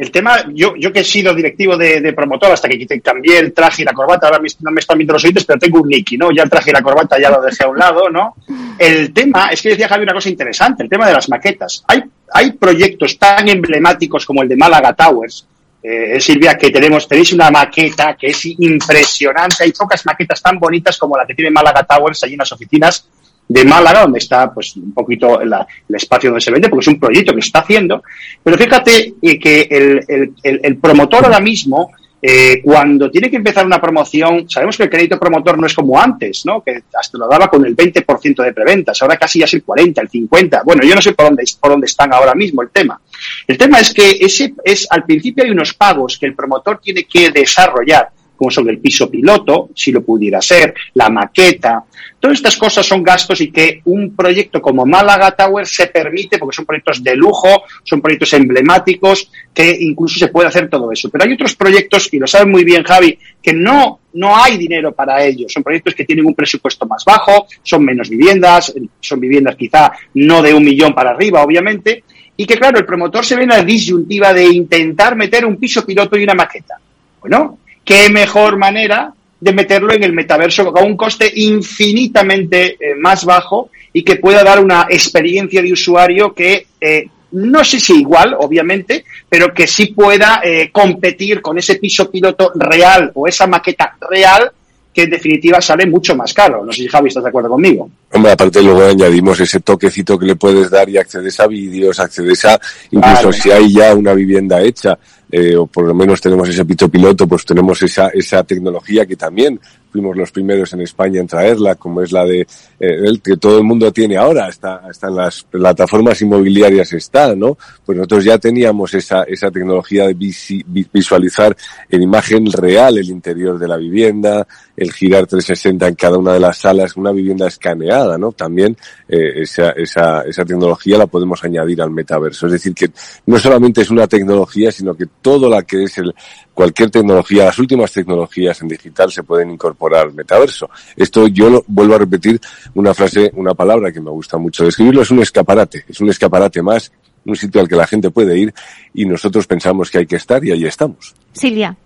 el tema, yo, yo que he sido directivo de, promotor hasta que cambié el traje y la corbata, ahora no me están viendo los oídos, pero tengo un Nicky, ¿no? Ya el traje y la corbata ya lo dejé a un lado, ¿no? El tema, es que decía Javi una cosa interesante, el tema de las maquetas. Hay, hay proyectos tan emblemáticos como el de Málaga Towers, eh, Silvia, que tenemos, tenéis una maqueta que es impresionante, hay pocas maquetas tan bonitas como la que tiene Málaga Towers allí en las oficinas de Málaga, donde está pues un poquito el espacio donde se vende, porque es un proyecto que está haciendo. Pero fíjate eh, que el, el, promotor ahora mismo, eh, cuando tiene que empezar una promoción, sabemos que el crédito promotor no es como antes, ¿no? Que hasta lo daba con el 20% de preventas, ahora casi ya es el 40, el 50. Bueno, yo no sé por dónde, por dónde están ahora mismo el tema. El tema es que ese es, al principio hay unos pagos que el promotor tiene que desarrollar como son el piso piloto, si lo pudiera ser, la maqueta. Todas estas cosas son gastos y que un proyecto como Málaga Tower se permite, porque son proyectos de lujo, son proyectos emblemáticos, que incluso se puede hacer todo eso. Pero hay otros proyectos, y lo sabe muy bien Javi, que no, no hay dinero para ellos. Son proyectos que tienen un presupuesto más bajo, son menos viviendas, son viviendas quizá no de un millón para arriba, obviamente, y que claro, el promotor se ve en la disyuntiva de intentar meter un piso piloto y una maqueta. Bueno, qué mejor manera de meterlo en el metaverso a un coste infinitamente eh, más bajo y que pueda dar una experiencia de usuario que eh, no sé si igual, obviamente, pero que sí pueda eh, competir con ese piso piloto real o esa maqueta real que en definitiva sale mucho más caro. No sé si Javi estás de acuerdo conmigo. Hombre, aparte luego añadimos ese toquecito que le puedes dar y accedes a vídeos, accedes a, incluso si hay ya una vivienda hecha, eh, o por lo menos tenemos ese pito piloto, pues tenemos esa, esa tecnología que también fuimos los primeros en España en traerla, como es la de eh, el que todo el mundo tiene ahora, está, está en las plataformas inmobiliarias está, ¿no? Pues nosotros ya teníamos esa, esa tecnología de visualizar en imagen real el interior de la vivienda, el girar 360 en cada una de las salas, una vivienda escaneada, ¿no? También eh, esa, esa, esa tecnología la podemos añadir al metaverso. Es decir, que no solamente es una tecnología, sino que todo la que es el, cualquier tecnología, las últimas tecnologías en digital se pueden incorporar metaverso. Esto yo lo, vuelvo a repetir una frase, una palabra que me gusta mucho describirlo, es un escaparate, es un escaparate más, un sitio al que la gente puede ir y nosotros pensamos que hay que estar y ahí estamos. Silvia,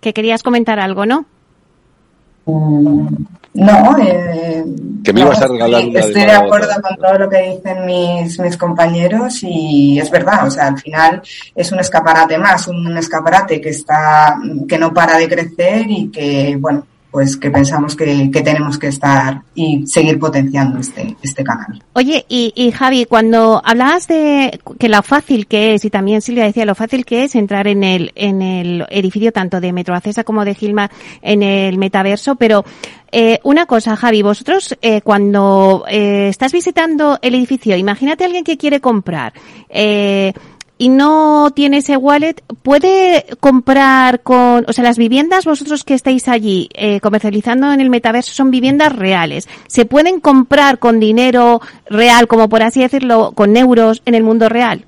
que querías comentar algo, ¿no? Mm, no, eh, que me ibas a regalar estoy de, acuerdo con todo lo que dicen mis, mis compañeros y es verdad, o sea, al final es un escaparate más, un escaparate que está, que no para de crecer y que, bueno, pues que pensamos que, que, tenemos que estar y seguir potenciando este, este canal. Oye, y, y, Javi, cuando hablabas de que lo fácil que es, y también Silvia decía lo fácil que es entrar en el, en el edificio tanto de Metroacesa como de Gilma en el metaverso, pero eh, una cosa, Javi, vosotros eh, cuando eh, estás visitando el edificio, imagínate alguien que quiere comprar, eh, y no tiene ese wallet, ¿puede comprar con, o sea, las viviendas vosotros que estáis allí eh, comercializando en el metaverso son viviendas reales? ¿Se pueden comprar con dinero real, como por así decirlo, con euros en el mundo real?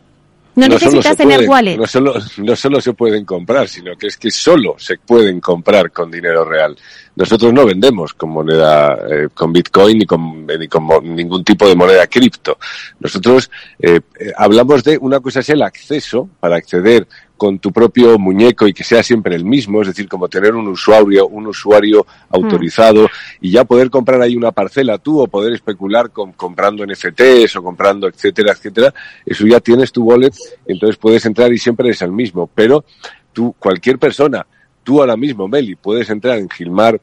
No, necesitas tener wallet. No solo, no solo se pueden comprar, sino que es que solo se pueden comprar con dinero real. Nosotros no vendemos con moneda, eh, con Bitcoin ni con, ni con ningún tipo de moneda cripto. Nosotros eh, eh, hablamos de una cosa es el acceso para acceder con tu propio muñeco y que sea siempre el mismo, es decir, como tener un usuario, un usuario autorizado y ya poder comprar ahí una parcela tú o poder especular con, comprando NFTs o comprando etcétera, etcétera, eso ya tienes tu wallet, entonces puedes entrar y siempre es el mismo, pero tú, cualquier persona, tú ahora mismo, Meli, puedes entrar en Gilmar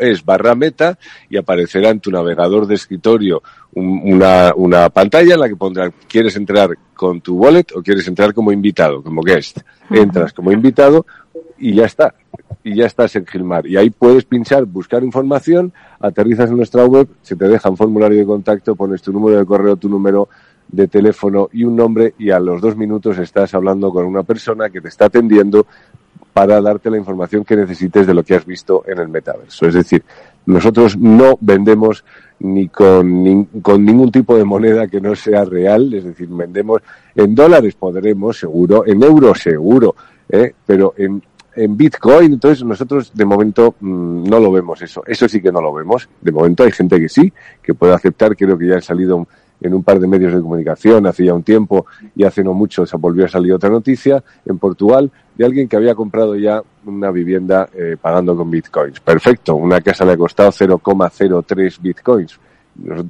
es barra meta y aparecerá en tu navegador de escritorio una, una pantalla en la que pondrá quieres entrar con tu wallet o quieres entrar como invitado, como guest. Entras como invitado y ya está. Y ya estás en Gilmar. Y ahí puedes pinchar, buscar información, aterrizas en nuestra web, se te deja un formulario de contacto, pones tu número de correo, tu número de teléfono y un nombre y a los dos minutos estás hablando con una persona que te está atendiendo para darte la información que necesites de lo que has visto en el metaverso. Es decir, nosotros no vendemos ni con, ningún tipo de moneda que no sea real, es decir, vendemos en dólares podremos, seguro, en euros seguro, ¿eh? pero en, en Bitcoin, entonces nosotros de momento mm, no lo vemos eso, eso sí que no lo vemos, de momento hay gente que sí, que puede aceptar, creo que ya han salido en un par de medios de comunicación hace ya un tiempo y hace no mucho se volvió a salir otra noticia en Portugal de alguien que había comprado ya una vivienda eh, pagando con bitcoins. Perfecto, una casa le ha costado 0,03 bitcoins.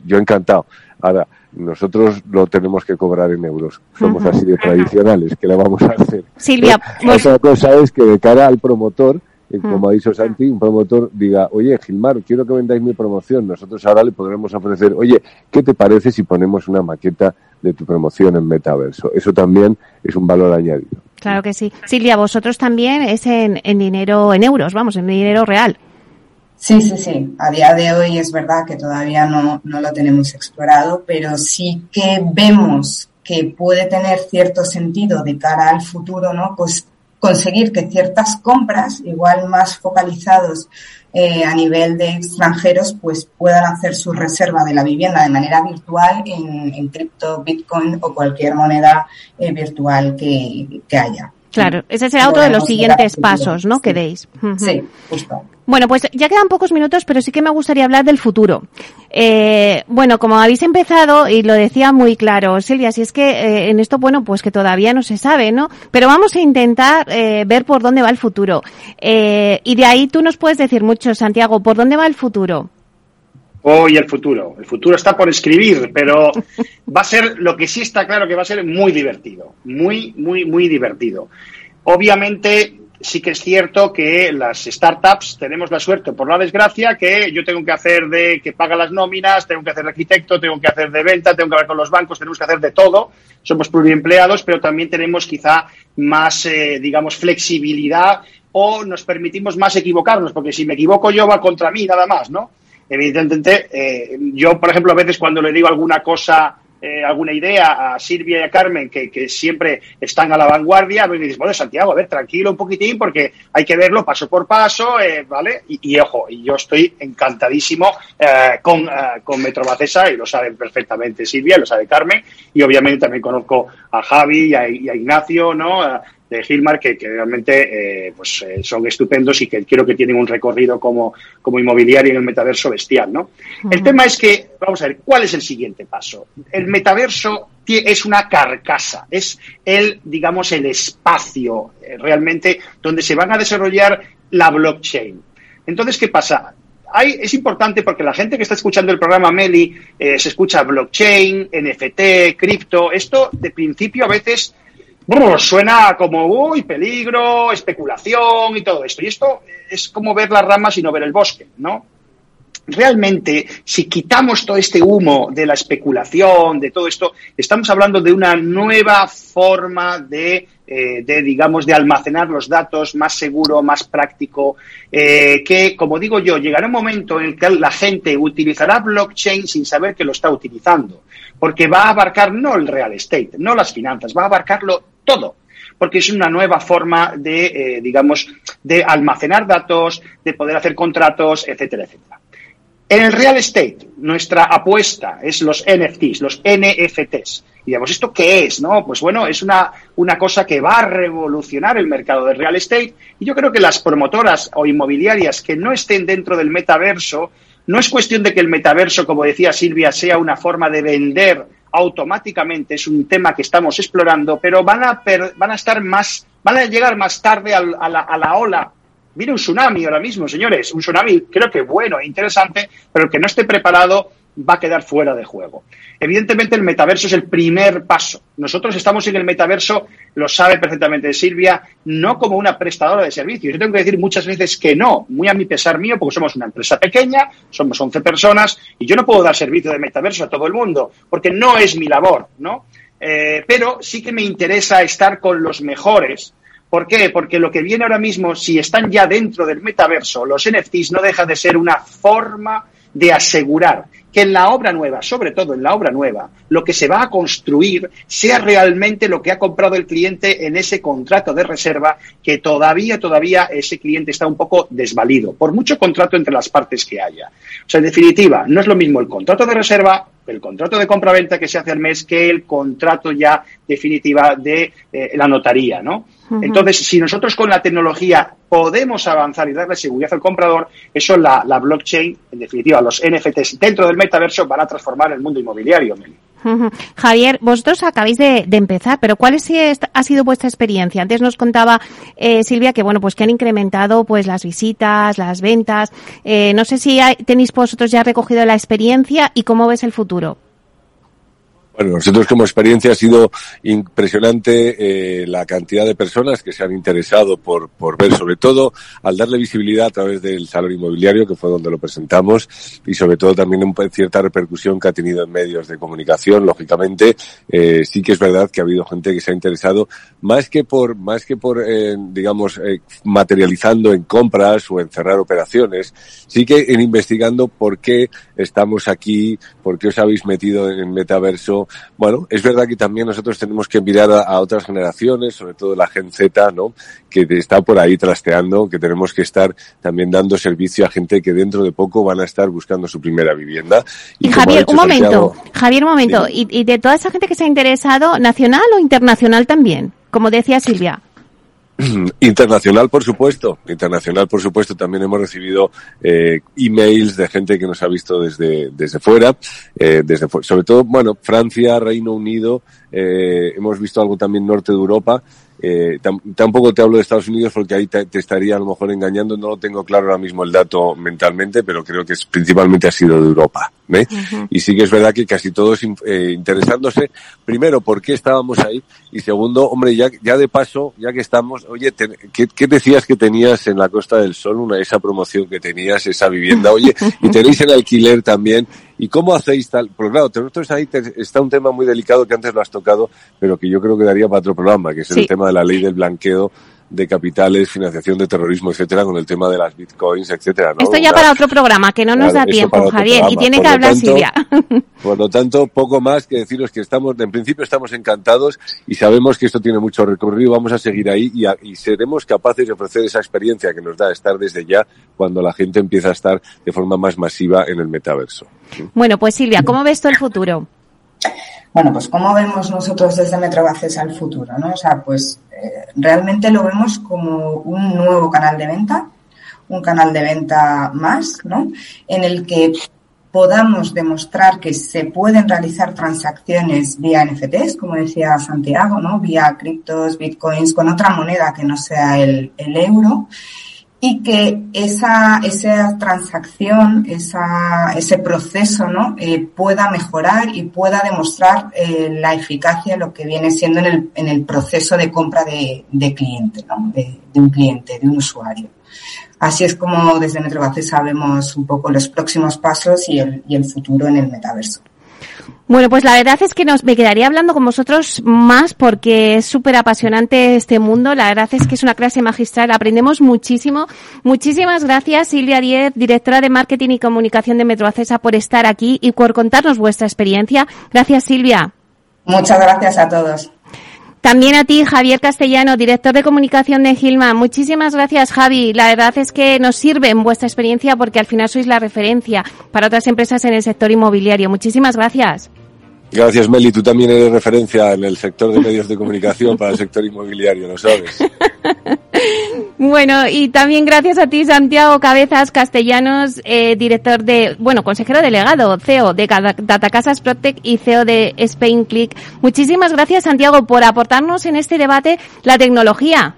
Yo encantado. Ahora, nosotros lo tenemos que cobrar en euros. Somos así de tradicionales, ¿qué le vamos a hacer? Silvia, otra cosa es que de cara al promotor, eh, como ha dicho Santi, un promotor diga, oye, Gilmar, quiero que vendáis mi promoción. Nosotros ahora le podremos ofrecer, oye, ¿qué te parece si ponemos una maqueta de tu promoción en metaverso? Eso también es un valor añadido. Claro que sí. Silvia, vosotros también es en, en dinero, en euros, vamos, en dinero real. Sí, sí, sí. A día de hoy es verdad que todavía no, no lo tenemos explorado, pero sí que vemos que puede tener cierto sentido de cara al futuro, ¿no? Pues conseguir que ciertas compras, igual más focalizados eh, a nivel de extranjeros, pues puedan hacer su reserva de la vivienda de manera virtual en, en cripto, bitcoin o cualquier moneda eh, virtual que, que haya. Claro, ese será otro de los siguientes pasos, ¿no? Que deis. Sí, justo. Bueno, pues ya quedan pocos minutos, pero sí que me gustaría hablar del futuro. Eh, bueno, como habéis empezado, y lo decía muy claro, Silvia, si es que eh, en esto, bueno, pues que todavía no se sabe, ¿no? Pero vamos a intentar eh, ver por dónde va el futuro. Eh, y de ahí tú nos puedes decir mucho, Santiago, ¿por dónde va el futuro? Hoy el futuro. El futuro está por escribir, pero va a ser, lo que sí está claro que va a ser muy divertido. Muy, muy, muy divertido. Obviamente, sí que es cierto que las startups tenemos la suerte, por la desgracia, que yo tengo que hacer de que paga las nóminas, tengo que hacer de arquitecto, tengo que hacer de venta, tengo que hablar con los bancos, tenemos que hacer de todo. Somos pluriempleados, pero también tenemos quizá más, eh, digamos, flexibilidad o nos permitimos más equivocarnos, porque si me equivoco yo va contra mí nada más, ¿no? Evidentemente, eh, yo, por ejemplo, a veces cuando le digo alguna cosa eh, alguna idea a Silvia y a Carmen, que, que siempre están a la vanguardia, me dices, bueno, Santiago, a ver, tranquilo un poquitín, porque hay que verlo paso por paso, eh, ¿vale? Y, y, ojo, y yo estoy encantadísimo eh, con, eh, con Metrobacesa, y lo saben perfectamente Silvia, lo sabe Carmen, y obviamente también conozco a Javi y a, y a Ignacio, ¿no? De Gilmar que, que realmente eh, pues, eh, son estupendos y que creo que tienen un recorrido como, como inmobiliario en el metaverso bestial, ¿no? Uh -huh. El tema es que, vamos a ver, ¿cuál es el siguiente paso? El metaverso es una carcasa, es el, digamos, el espacio eh, realmente donde se van a desarrollar la blockchain. Entonces, ¿qué pasa? Hay, es importante porque la gente que está escuchando el programa Meli se escucha blockchain, NFT, cripto. Esto de principio a veces bueno, suena como, uy, peligro, especulación y todo esto. Y esto es como ver las ramas y no ver el bosque, ¿no? Realmente, si quitamos todo este humo de la especulación, de todo esto, estamos hablando de una nueva forma de, eh, digamos, de almacenar los datos más seguro, más práctico, eh, que, como digo yo, llegará un momento en el que la gente utilizará blockchain sin saber que lo está utilizando, porque va a abarcar no el real estate, no las finanzas, va a abarcarlo todo porque es una nueva forma de, eh, digamos, de almacenar datos, de poder hacer contratos, etcétera, etcétera. En el real estate, nuestra apuesta es los NFTs, los NFTs. Y digamos, ¿esto qué es? No, pues bueno, es una, una cosa que va a revolucionar el mercado del real estate. Y yo creo que las promotoras o inmobiliarias que no estén dentro del metaverso, no es cuestión de que el metaverso, como decía Silvia, sea una forma de vender automáticamente, es un tema que estamos explorando, pero van a, van a estar más, van a llegar más tarde a la, a la ola Viene un tsunami ahora mismo, señores. Un tsunami creo que bueno interesante, pero el que no esté preparado va a quedar fuera de juego. Evidentemente el metaverso es el primer paso. Nosotros estamos en el metaverso, lo sabe perfectamente Silvia, no como una prestadora de servicios. Yo tengo que decir muchas veces que no, muy a mi pesar mío, porque somos una empresa pequeña, somos 11 personas y yo no puedo dar servicio de metaverso a todo el mundo, porque no es mi labor, ¿no? Eh, pero sí que me interesa estar con los mejores ¿Por qué? Porque lo que viene ahora mismo, si están ya dentro del metaverso, los NFTs no deja de ser una forma de asegurar que en la obra nueva, sobre todo en la obra nueva, lo que se va a construir sea realmente lo que ha comprado el cliente en ese contrato de reserva que todavía, todavía ese cliente está un poco desvalido, por mucho contrato entre las partes que haya. O sea, en definitiva, no es lo mismo el contrato de reserva, el contrato de compra-venta que se hace al mes que el contrato ya definitiva de eh, la notaría, ¿no? Entonces, si nosotros con la tecnología podemos avanzar y darle seguridad al comprador, eso la, la blockchain, en definitiva, los NFTs dentro del metaverso van a transformar el mundo inmobiliario. Javier, vosotros acabáis de, empezar, pero ¿cuál ha sido vuestra experiencia? Antes nos contaba eh, Silvia que bueno, pues que han incrementado pues las visitas, las ventas. Eh, no sé si tenéis vosotros ya recogido la experiencia y cómo ves el futuro. Bueno, nosotros como experiencia ha sido impresionante eh, la cantidad de personas que se han interesado por, por ver, sobre todo al darle visibilidad a través del salón inmobiliario, que fue donde lo presentamos, y sobre todo también en cierta repercusión que ha tenido en medios de comunicación, lógicamente, eh, sí que es verdad que ha habido gente que se ha interesado, más que por, más que por, eh, digamos, eh, materializando en compras o en cerrar operaciones, sí que en investigando por qué estamos aquí, por qué os habéis metido en el metaverso, bueno, es verdad que también nosotros tenemos que mirar a, otras generaciones, sobre todo la Gen Z, ¿no? Que está por ahí trasteando, que tenemos que estar también dando servicio a gente que dentro de poco van a estar buscando su primera vivienda. Y, Javier, un momento, Javier, un momento. ¿Y, ¿Y de toda esa gente que se ha interesado, nacional o internacional también? Como decía Silvia. Internacional, por supuesto. Internacional, por supuesto. También hemos recibido eh, emails de gente que nos ha visto desde, desde fuera, eh, desde sobre todo, bueno, Francia, Reino Unido, eh, hemos visto algo también norte de Europa eh, tampoco te hablo de Estados Unidos porque ahí te, estaría a lo mejor engañando, no lo tengo claro ahora mismo el dato mentalmente, pero creo que es, principalmente ha sido de Europa. ¿eh? Y sí que es verdad que casi todos eh, interesándose, primero, por qué estábamos ahí, y segundo, hombre, ya, ya de paso, ya que estamos, oye, ¿qué, ¿qué, decías que tenías en la Costa del Sol, una, esa promoción que tenías, esa vivienda? Oye, y tenéis el alquiler también, ¿Y cómo hacéis tal? Porque claro, nosotros ahí está un tema muy delicado que antes lo has tocado, pero que yo creo que daría para otro programa, que es el tema de la ley del blanqueo de capitales, financiación de terrorismo, etcétera, con el tema de las bitcoins, etcétera. Esto ya para otro programa, que no nos da tiempo, Javier, y tiene que hablar Silvia. Por lo tanto, poco más que deciros que estamos, en principio estamos encantados y sabemos que esto tiene mucho recorrido, vamos a seguir ahí y, y seremos capaces de ofrecer esa experiencia que nos da estar desde ya cuando la gente empieza a estar de forma más masiva en el metaverso. Bueno, pues Silvia, ¿cómo ves tú el futuro? Bueno, pues cómo vemos nosotros desde Metrobaces al futuro, ¿no? O sea, pues eh, realmente lo vemos como un nuevo canal de venta, un canal de venta más, ¿no? En el que podamos demostrar que se pueden realizar transacciones vía NFTs, como decía Santiago, ¿no? Vía criptos, bitcoins, con otra moneda que no sea el, el euro y que esa, esa transacción, ese proceso, ¿no? Eh, pueda mejorar y pueda demostrar eh, la eficacia de lo que viene siendo en el, en el proceso de compra de, de cliente, ¿no? De, de, un cliente, de un usuario. Así es como desde Metrobase sabemos un poco los próximos pasos y el, y el futuro en el metaverso. Bueno, pues la verdad es que nos, me quedaría hablando con vosotros más porque es súper apasionante este mundo. La verdad es que es una clase magistral. Aprendemos muchísimo. Muchísimas gracias, Silvia Diez, directora de Marketing y Comunicación de Metroacesa, por estar aquí y por contarnos vuestra experiencia. Gracias, Silvia. Muchas gracias a todos. También a ti, Javier Castellano, director de comunicación de Gilman. Muchísimas gracias, Javi. La verdad es que nos sirve en vuestra experiencia porque al final sois la referencia para otras empresas en el sector inmobiliario. Muchísimas gracias. Gracias, Meli. Tú también eres referencia en el sector de medios de comunicación para el sector inmobiliario, ¿lo sabes? bueno, y también gracias a ti, Santiago Cabezas Castellanos, eh, director de, bueno, consejero delegado, CEO de Datacasas Protec y CEO de Spain Click. Muchísimas gracias, Santiago, por aportarnos en este debate la tecnología.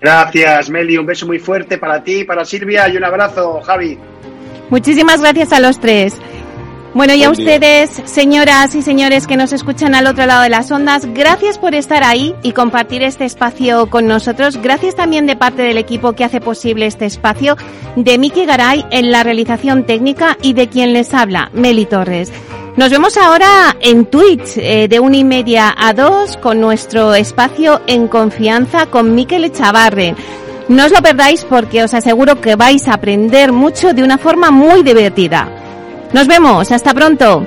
Gracias, Meli. Un beso muy fuerte para ti, para Silvia y un abrazo, Javi. Muchísimas gracias a los tres. Bueno, y a ustedes, señoras y señores que nos escuchan al otro lado de las ondas, gracias por estar ahí y compartir este espacio con nosotros. Gracias también de parte del equipo que hace posible este espacio, de Miki Garay en la realización técnica y de quien les habla, Meli Torres. Nos vemos ahora en Twitch eh, de una y media a dos con nuestro espacio en confianza con Miquel Echavarren. No os lo perdáis porque os aseguro que vais a aprender mucho de una forma muy divertida. Nos vemos, hasta pronto.